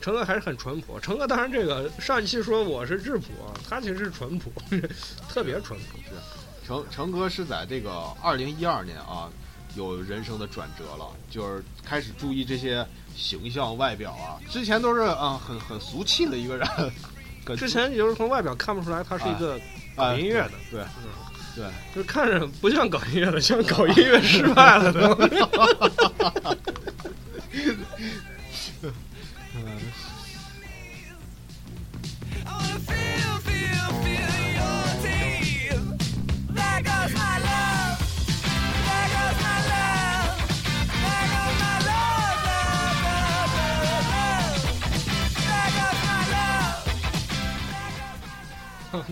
成哥还是很淳朴。成哥当然这个上一期说我是质朴啊，他其实是淳朴，*laughs* 特别淳朴。是成成哥是在这个二零一二年啊，有人生的转折了，就是开始注意这些形象外表啊。之前都是啊、很很俗气的一个人，之前就是从外表看不出来他是一个搞啊音乐的，对嗯对，就是看着不像搞音乐的，像搞音乐失败了的。*laughs* *laughs*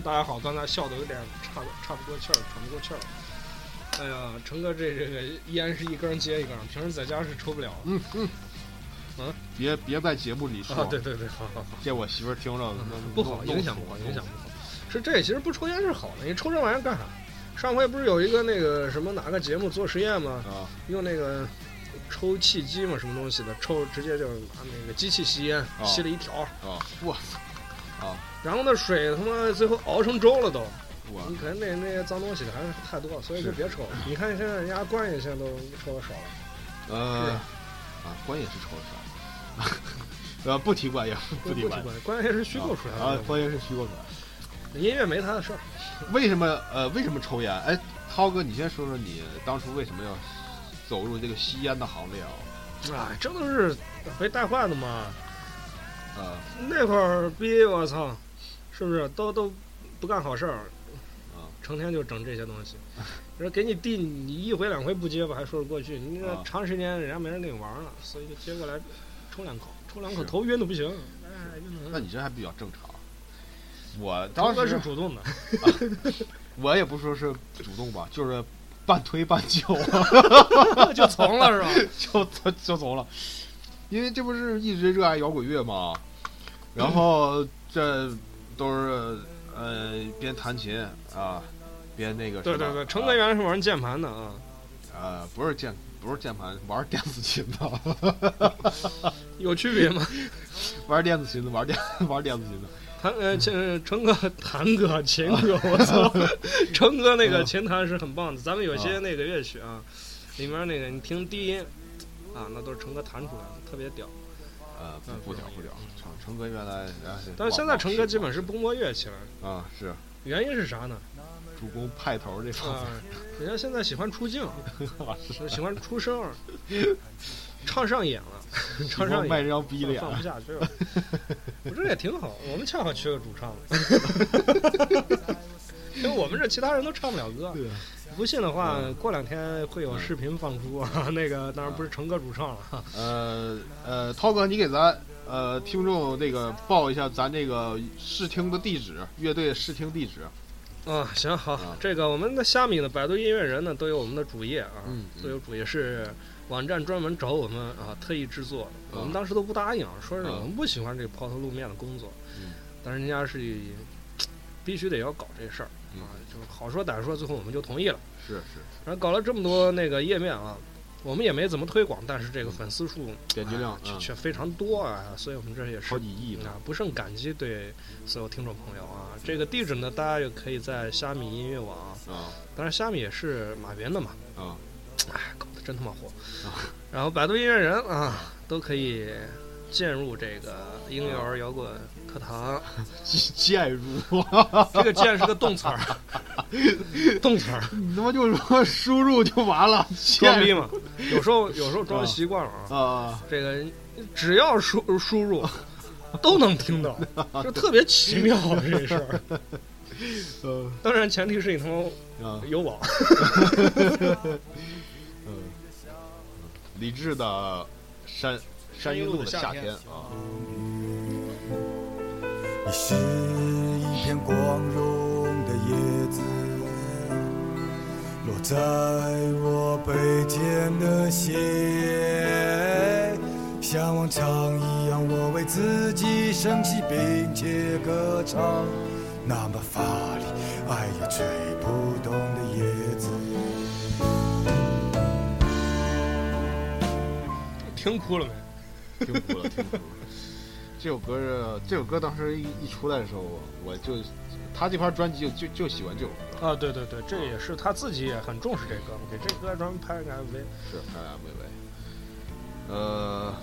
大家好，刚才笑的有点岔岔不过气儿，喘不过气儿。哎呀，成哥这这个烟是一根接一根，平时在家是抽不了。嗯嗯，别别在节目里说，啊，对对对，好好好，这我媳妇听着不好，影响不好，影响不好。是这其实不抽烟是好的，你抽这玩意儿干啥？上回不是有一个那个什么哪个节目做实验吗？啊用那个抽气机嘛，什么东西的，抽直接就拿那个机器吸烟，哦吸了一条，啊！我操啊！然后那水他妈最后熬成粥了都。我你可能那那些脏东西还是太多了，所以就别抽了。你看现在人家关爷现在都抽的少了，呃啊，关也是抽的少。啊，*laughs* 不提关也不不提关提关，关爷是虚构出来的。啊，关也是虚构出来的。音乐没他的事儿。为什么呃为什么抽烟？哎，涛哥，你先说说你当初为什么要走入这个吸烟的行列啊？哎，这都是被带坏的嘛。啊那会儿逼我操，是不是都都不干好事儿啊，成天就整这些东西。*laughs* 说给你递，你一回两回不接吧，还说得过去。你这啊长时间人家没人跟你玩了，所以就接过来抽两口，抽两口头晕的不行。哎，那你这还比较正常。我当时是主动的，我也不说是主动吧，就是半推半就，*laughs* 就从了是吧？*laughs* 就就就走了。因为这不是一直热爱摇滚乐吗？然后这都是呃边弹琴啊，边那个对对对，成哥啊原来是玩键盘的啊，呃不是键不是键盘，玩电子琴的，*laughs* 有区别吗？*laughs* 玩电子琴的，玩电 *laughs* 玩电子琴的。弹呃，成成哥弹哥琴哥，我操，成哥那个琴弹是很棒的。咱们有些那个乐曲啊，里面那个你听低音啊，那都是成哥弹出来的，特别屌。呃，嗯不不屌不屌，成成哥原来，啊但是现在成哥基本是不摸乐器了，啊是原因是啥呢？主攻派头这方啊面，人家现在喜欢出镜，*laughs* 喜欢出声，唱上瘾了，唱上瘾卖这张逼脸，放不下去了。我这也挺好，我们恰好缺个主唱，*laughs* 因为我们这其他人都唱不了歌。对不信的话，嗯过两天会有视频放出啊。那个当然不是成哥主唱了。呃呃，涛哥，你给咱呃听众那个报一下咱这个试听的地址，乐队试听地址。啊，行好啊，这个我们的虾米的百度音乐人呢都有我们的主页啊，嗯嗯都有主页是网站专门找我们啊特意制作的。啊我们当时都不答应，说是啊。我们不喜欢这个抛头露面的工作，嗯。但是人家是必须得要搞这事儿嗯。啊，就是好说歹说，最后我们就同意了。是是。然后搞了这么多那个页面啊，我们也没怎么推广，但是这个粉丝数点击量却非常多啊，所以我们这也是好几亿啊，不胜感激对所有听众朋友啊。这个地址呢，大家也可以在虾米音乐网啊当然虾米也是马云的嘛，啊哎，搞得真他妈火啊。然后百度音乐人啊，都可以进入这个婴幼儿摇滚课堂。*laughs* 建入，这个“建”是个动词儿，*laughs* 动词儿，你他妈就说输入就完了，*laughs* 渐装逼嘛。有时候有时候装习惯了啊，啊这个只要输输入都能听到，就特别奇妙啊这事儿。呃当然前提是你他妈啊有网。嗯，李志的山山阴路的夏天啊，你是一片光荣的叶子，落在我背天的血，像往常一样，我为自己升起并且歌唱，那么乏力，爱也吹不动的叶子。听哭了没？听哭了，听哭了。这首歌是这首歌当时一一出来的时候，我就他这盘专辑就就就喜欢这首歌，啊，对对对，这也是他自己也很重视这歌，给这歌专门拍了个 MV。是拍 MV 呗。呃，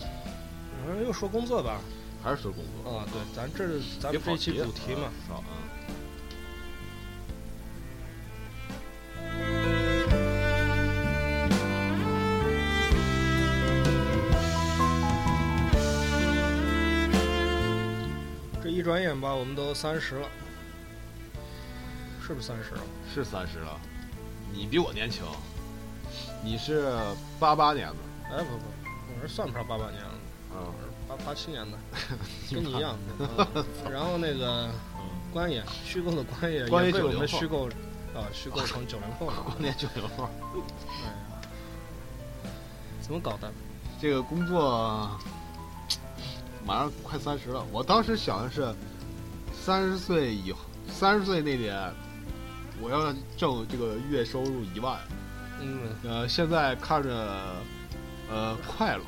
嗯，又说工作吧。还是说工作啊，对，咱这是咱们这期主题嘛。啊一转眼吧，我们都三十了，是不是三十了？是三十了，你比我年轻，你是八八年的。哎，不不，我是算不上八八年的，啊我是八八七年的，*laughs* 跟你一样。嗯。然后那个关爷，虚构的关爷关爷也被我们90后虚构啊，虚构成 *laughs* 九零后了。光年九零后。哎呀，怎么搞的？这个工作马上快三十了，我当时想的是三十岁以后，三十岁那年我要挣这个月收入一万，嗯，呃，现在看着呃 *laughs* 快了，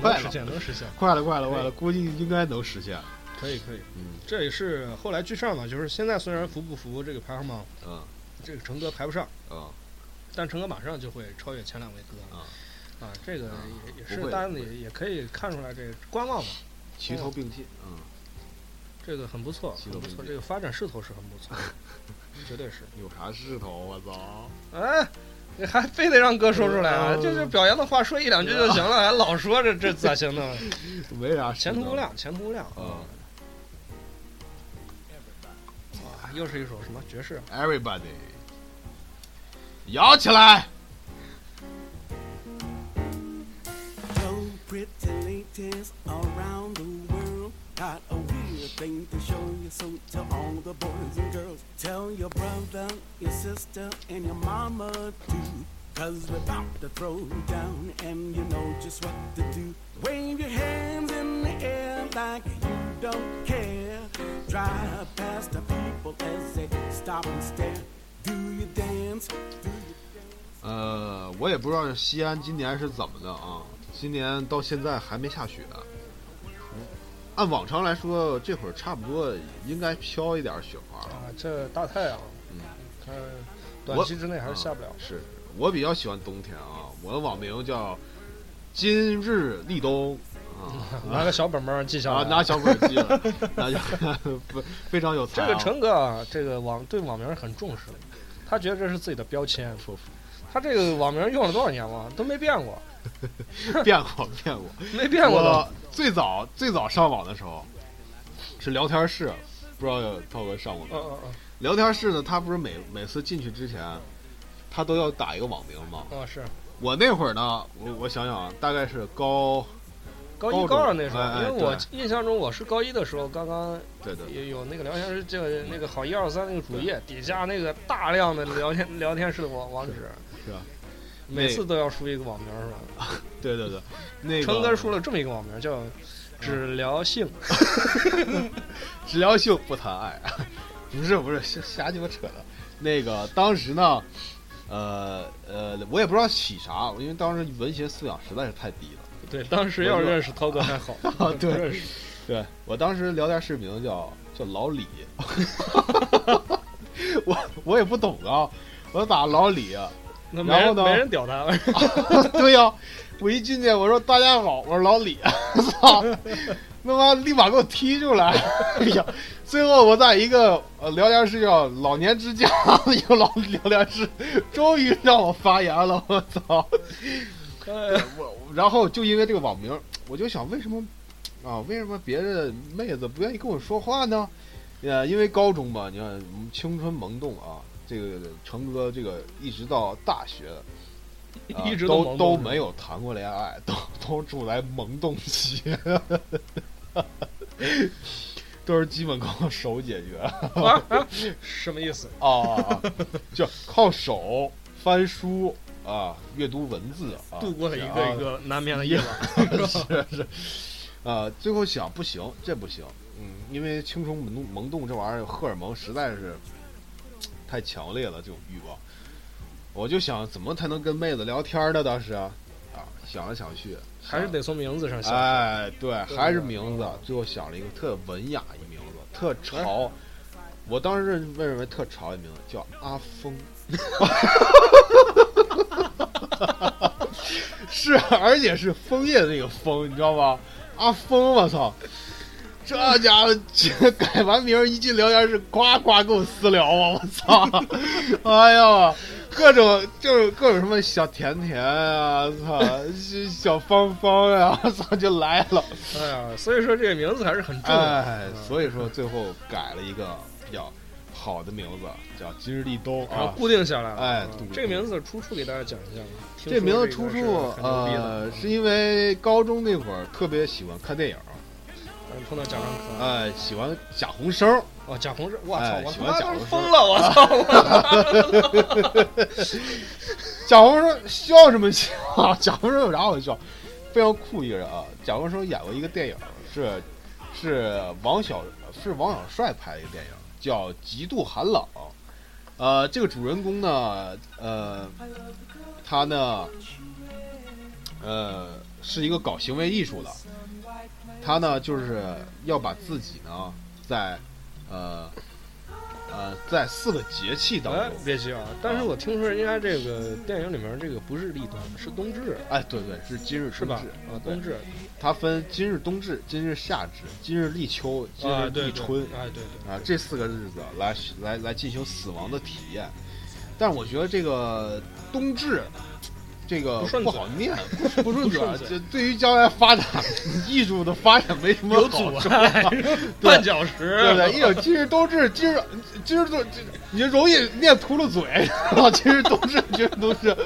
快了能实现，能实现，快了，快了，快了，估计应该能实现。可以可以。嗯这也是后来居上嘛，就是现在虽然服不服这个排行榜，嗯这个成哥排不上，嗯但成哥马上就会超越前两位哥啊，啊，这个也也是大家也也可以看出来，这个观望嘛，齐头并进，嗯，这个很不错，很不错，这个发展势头是很不错，*laughs* 绝对是。有啥势头？我操！哎，你还非得让哥说出来啊？就表扬的话说一两句就行了，还老说这这咋行呢？*laughs* 没啥前途无量，前途无量啊啊！又是一首什么爵士？！Everybody，摇起来！pretty ladies around the world. Got a weird thing to show you, so tell all the boys and girls. Tell your brother, your sister, and your mama too. Cause we're about to throw down, and you know just what to do. Wave your hands in the air like you don't care. Drive past the people as they stop and stare. Do you dance? Do you 呃，我也不知道西安今年是怎么的啊， 今年到现在还没下雪。按往常来说，这会儿差不多应该飘一点雪花了。啊，这大太阳，嗯，看短期之内还是下不了啊。是我比较喜欢冬天啊，我的网名叫今日立冬啊。*laughs* 拿个小本本儿记下来。啊，拿小本儿记了，那就不非常有才、啊。这个陈哥啊，这个网对网名很重视，他觉得这是自己的标签。说他这个网名用了多少年了，都没变过，*laughs* 变过变过，没变过我。最早最早上网的时候是聊天室，不知道有涛哥上过没？嗯嗯嗯，聊天室呢，他不是每每次进去之前，他都要打一个网名吗？哦是我那会儿呢，我我想想啊，大概是高，高一高二那时候，因为我印象中我是高一的时候，刚刚对对对，有有那个聊天室，这个那个好一二三那个主页底下那个大量的聊天聊天室的网网址，是吧？每次都要输一个网名是吧？*laughs* 对对对，那个陈哥输了这么一个网名叫“只聊性 *laughs* 只聊性不谈爱，*laughs* 不是不是瞎瞎鸡巴扯的。那个当时呢，呃呃，我也不知道起啥，因为当时文学素养实在是太低了。”。对，当时要认识涛哥还好，啊，对。对我当时聊天室名叫叫老李，我我也不懂啊，我打老李然后呢没人屌他，*laughs* 对呀、我一进去我说大家好，我说老李，*laughs* 操，他妈立马给我踢出来，哎呀，最后我在一个呃聊天室叫老年之家一个老聊天室，终于让我发言了，我操！哎我然后就因为这个网名，我就想为什么啊？为什么别的妹子不愿意跟我说话呢？呃，因为高中吧，你看嗯青春萌动啊，这个成哥这个一直到大学，啊一直都都没有谈过恋爱，都都处在萌动期，都是基本靠手解决啊，什么意思？啊，就靠手翻书啊，阅读文字啊，度过了一个一个难眠的夜晚。是是，啊，最后想不行，这不行，嗯，因为青春萌动萌动这玩意儿，荷尔蒙实在是太强烈了，这种欲望，我就想怎么才能跟妹子聊天呢？当时啊，啊想来想去，还是得从名字上下手。哎，对，对还是名字嗯，最后想了一个特文雅一名字，特潮。我当时认认为特潮一名字叫阿峰，*laughs* 是，而且是枫叶的那个枫，你知道吗？阿峰，我操！这家伙这改完名儿一进聊天室，呱呱给我私聊啊！我操！哎呀，各种就是各种什么小甜甜啊，操，小芳芳呀，我操就来了。哎呀，所以说这个名字还是很重要的。哎，所以说最后改了一个比较好的名字，叫今日立冬啊。然后固定下来哎这个名字的出处给大家讲一下吧。这名字出处呃，是因为高中那会儿特别喜欢看电影，嗯碰到贾樟柯。哎，喜欢贾宏声，哦，贾宏声，我操哎，我他妈都喜欢贾宏声疯了，我操！*laughs* 贾宏声笑什么笑？贾宏声有啥好笑？非常酷一个人啊！贾宏声演过一个电影，是是王小是王小帅拍的一个电影，叫《极度寒冷》。呃，这个主人公呢，呃，他呢，呃，是一个搞行为艺术的，他呢就是要把自己呢在呃呃在四个节气当哎中，，别急啊！但是我听说人家这个电影里面这个不是立冬，是冬至，哎，对对，是今日是吧？冬至啊，冬至它分今日冬至、今日夏至、今日立秋、今啊，日立春哎，对对，啊，这四个日子来来来进行死亡的体验。但我觉得这个冬至，这个不好念，不 *laughs* 不顺嘴对于将来发展艺术的发展没什么有。阻碍，绊脚石，对不对？一有今日都是，今日今日都，你就容易念秃噜嘴，然后今日都是，今日都是，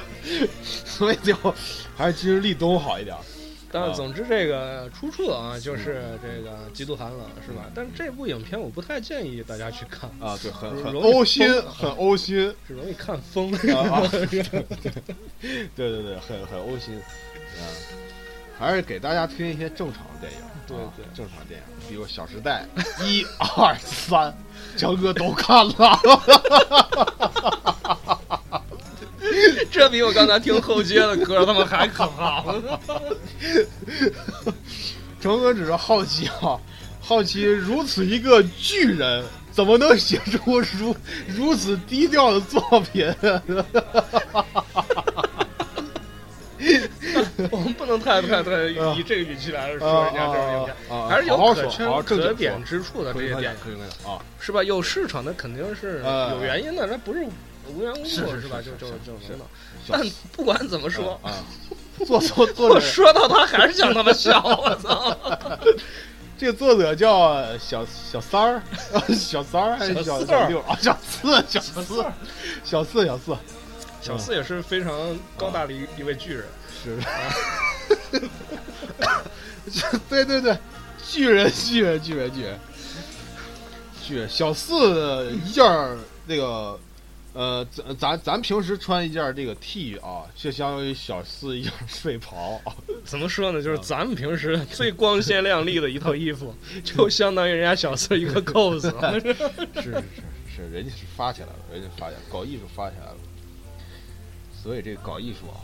所以就还是今日立冬好一点。但是总之这个出处啊，就是这个极度寒冷，是吧？但是这部影片我不太建议大家去看，啊，对，很很容易呕心，很呕心是容易看疯。啊！*laughs* 对对对，很很呕心啊！还是给大家推荐一些正常的电影，啊对对正常电影，比如《小时代》一二三，*laughs* 强哥都看了，*laughs* *laughs* 这比我刚才听后街的歌他妈还可怕。*laughs* 成哥只是好奇啊，好奇如此一个巨人。怎么能写出如如此低调的作品？*laughs* 我们不能太太太以这个语气来说人家这种影片，还是有可圈可点之处的这些点，可以可以啊！是吧？有市场的肯定是呃有原因的，那不是无缘无是是故吧？就就就是能的。但不管怎么说，啊，*laughs* 做做做我者说到他还是想他妈笑，我操！*laughs* 这个作者叫小小三儿，小三儿还是小小四小六啊？小四，小四，小四，小四，小四也是非常高大的一一位巨人，是，*laughs* 对对对，巨人，巨人，巨人，巨人，巨人。小四一件儿那个，呃，咱咱咱平时穿一件这个 T 啊，就相当于小四一件睡袍啊。*laughs* 怎么说呢？就是咱们平时最光鲜亮丽的一套衣服，*laughs* 就相当于人家小四一个扣子。*laughs* 是是是是，人家是发起来了，人家发起来，搞艺术发起来了。所以这个搞艺术啊，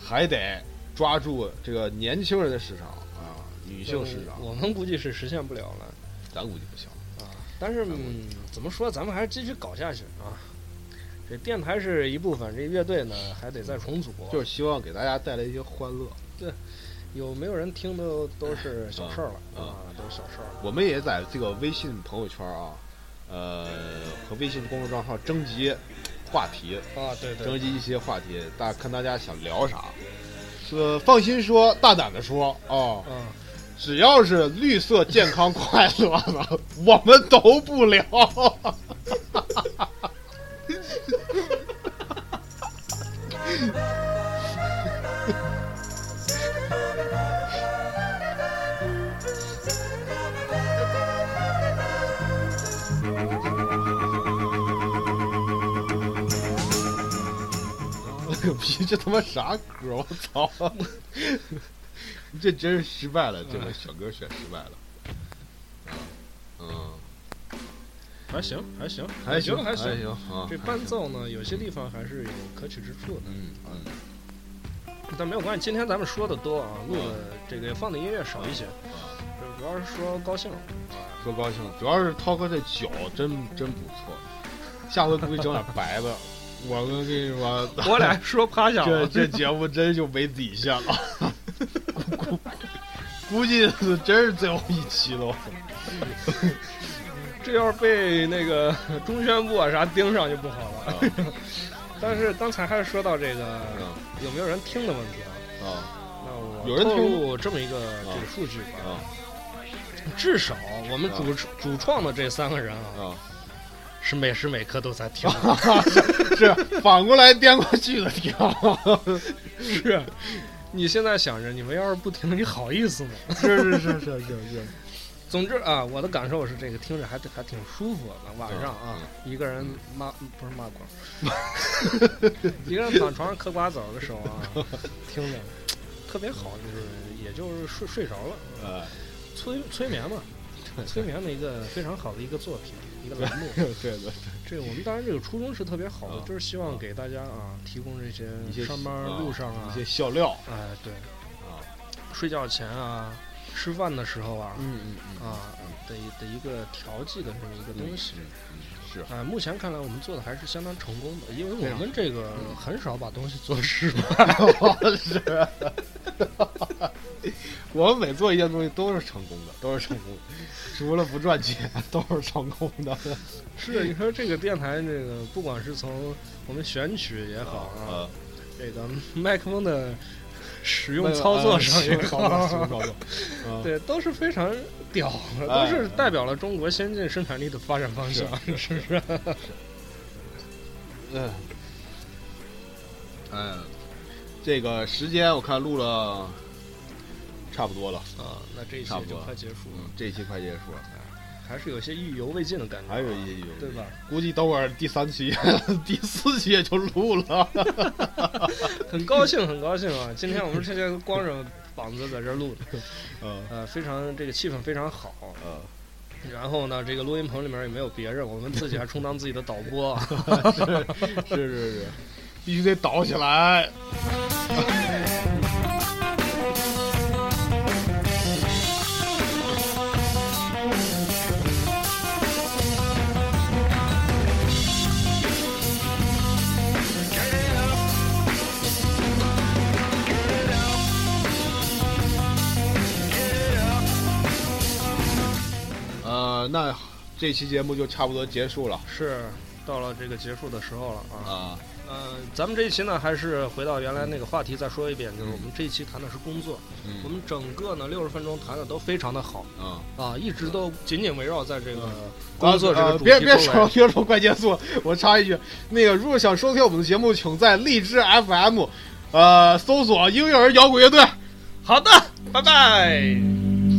还得抓住这个年轻人的市场啊，女性市场，我们估计是实现不了了。咱估计不行啊。但是、嗯、怎么说，咱们还是继续搞下去啊。这电台是一部分，这乐队呢还得再重组。就是希望给大家带来一些欢乐。对有没有人听都都是小事儿了嗯啊，都是小事儿了。我们也在这个微信朋友圈啊，呃，和微信公众账号征集话题，啊，对对征集一些话题，大看大家想聊啥。是放心说，大胆的说啊，嗯，只要是绿色、健康、快乐的，*laughs* 我们都不聊。*laughs* 个屁！这他妈啥歌？我操！这真是失败了，这个小歌选失败了。嗯，还行还行，还行还还行啊。这伴奏呢，有些地方还是有可取之处的，嗯嗯但没有关系。今天咱们说的多啊，录的这个放的音乐少一些，主要是说高兴。说高兴，主要是涛哥这脚真真不错，下回估计整点白的。*laughs* 我们跟你说，我俩说趴下这了，这节目真就没底线了，*laughs* 估估计是真是最后一期了。*laughs* 这要是被那个 *laughs* 中宣部啊啥盯上就不好了。*laughs* 但是刚才还是说到这个嗯有没有人听的问题啊？啊那我有人听透露这么一个这个数据吧，啊至少我们主主创的这三个人啊，啊！是每时每刻都在听。是反过来颠过去的听，是，你现在想着你们要是不听，你好意思吗？是是是是是是，总之啊，我的感受是这个听着还还挺舒服的。晚上啊，一个人骂不是骂光，*laughs* 一个人躺床上嗑瓜子儿的时候啊，听着特别好，就是也就是睡睡着了，啊，催催眠嘛，*laughs* 催眠的一个非常好的一个作品，一个栏目。*laughs* 对对对，这个我们当然这个初衷是特别好的啊，就是希望给大家啊提供这些上班路上啊一些笑料。哎对啊，睡觉前啊，吃饭的时候啊，嗯嗯嗯啊的一的一个调剂的这么一个东西。嗯是啊，目前看来我们做的还是相当成功的，因为我们这个很少把东西做失败。*laughs* 是，*laughs* 我们每做一件东西都是成功的，都是成功的，除了不赚钱都是成功的。*laughs* 是，你说这个电台，这个不管是从我们选曲也好啊，呃，这个麦克风的使用操作上也操作，好，操作，*laughs* 嗯，对，都是非常屌的，哎。都是代表了中国先进生产力的发展方向，是不是？*laughs* 嗯，嗯，这个时间我看录了差不多了，啊，那这一期就快结束了。嗯，，这一期快结束了，还是有些意犹未尽的感觉，还有一些有，对吧？估计等会儿第三期、*laughs* 第四期也就录了。*laughs* 很高兴，很高兴啊！今天我们这些光着膀子在这录的，*laughs* 嗯呃，非常这个气氛非常好。嗯，然后呢，这个录音棚里面也没有别人，我们自己还充当自己的导播。是是是，必须得导起来。呃，那这期节目就差不多结束了是到了这个结束的时候了啊。啊。呃，咱们这一期呢，还是回到原来那个话题再说一遍，就是嗯我们这一期谈的是工作，嗯我们整个呢六十分钟谈的都非常的好啊，啊，一直都紧紧围绕在这个嗯工作这呃个主题别别说。别说快结束，我插一句，那个如果想收听我们的节目，请在荔枝 FM，呃，搜索“婴幼儿摇滚乐队”。好的，拜拜。